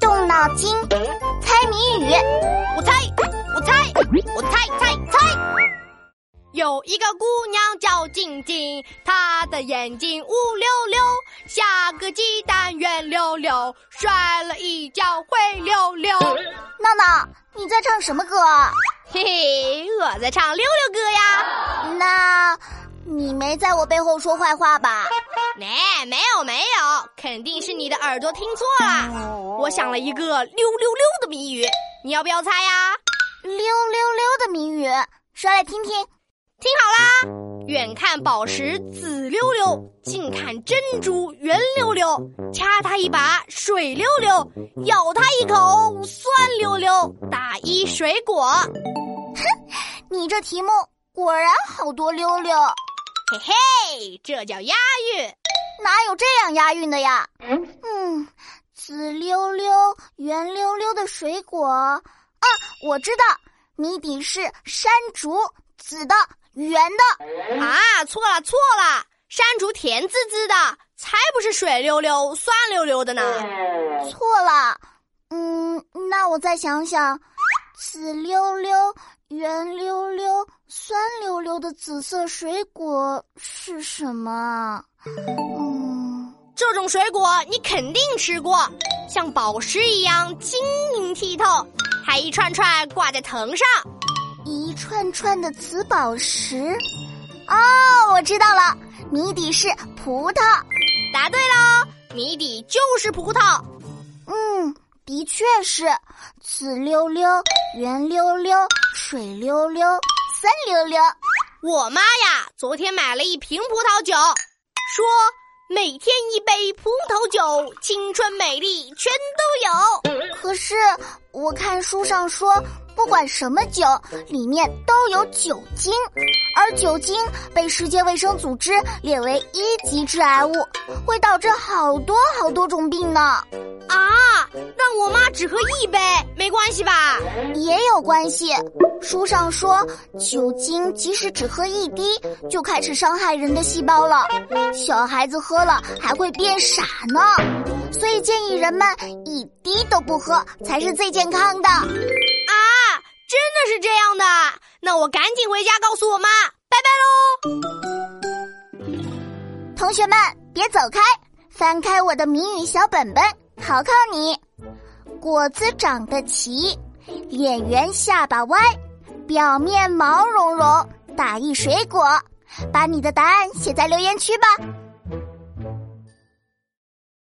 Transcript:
动脑筋，猜谜语。我猜，我猜，我猜猜猜。有一个姑娘叫静静，她的眼睛乌溜溜，下个鸡蛋圆溜溜，摔了一跤灰溜溜。闹闹，你在唱什么歌？嘿嘿，我在唱溜溜歌呀。那，你没在我背后说坏话吧？哎，没有没有，肯定是你的耳朵听错了。我想了一个溜溜溜的谜语，你要不要猜呀？溜溜溜的谜语，说来听听。听好啦，远看宝石紫溜溜，近看珍珠圆溜溜，掐它一把水溜溜，咬它一口酸溜溜，打一水果。哼，你这题目果然好多溜溜。嘿嘿，这叫押韵。哪有这样押韵的呀？嗯，紫溜溜、圆溜溜的水果啊，我知道，谜底是山竹，紫的。圆的啊，错了错了，山竹甜滋滋的，才不是水溜溜、酸溜溜的呢。错了，嗯，那我再想想，紫溜溜、圆溜溜、酸溜溜的紫色水果是什么？嗯，这种水果你肯定吃过，像宝石一样晶莹剔透，还一串串挂在藤上。一串串的紫宝石，哦，我知道了，谜底是葡萄。答对喽，谜底就是葡萄。嗯，的确是，紫溜溜、圆溜溜、水溜溜、酸溜溜。我妈呀，昨天买了一瓶葡萄酒，说每天一杯葡萄酒，青春美丽全都有。可是我看书上说。不管什么酒，里面都有酒精，而酒精被世界卫生组织列为一级致癌物，会导致好多好多种病呢。啊，那我妈只喝一杯没关系吧？也有关系。书上说，酒精即使只喝一滴，就开始伤害人的细胞了。小孩子喝了还会变傻呢。所以建议人们一滴都不喝，才是最健康的。啊真的是这样的，那我赶紧回家告诉我妈，拜拜喽！同学们别走开，翻开我的谜语小本本，考考你：果子长得齐，脸圆下巴歪，表面毛茸茸，打一水果。把你的答案写在留言区吧。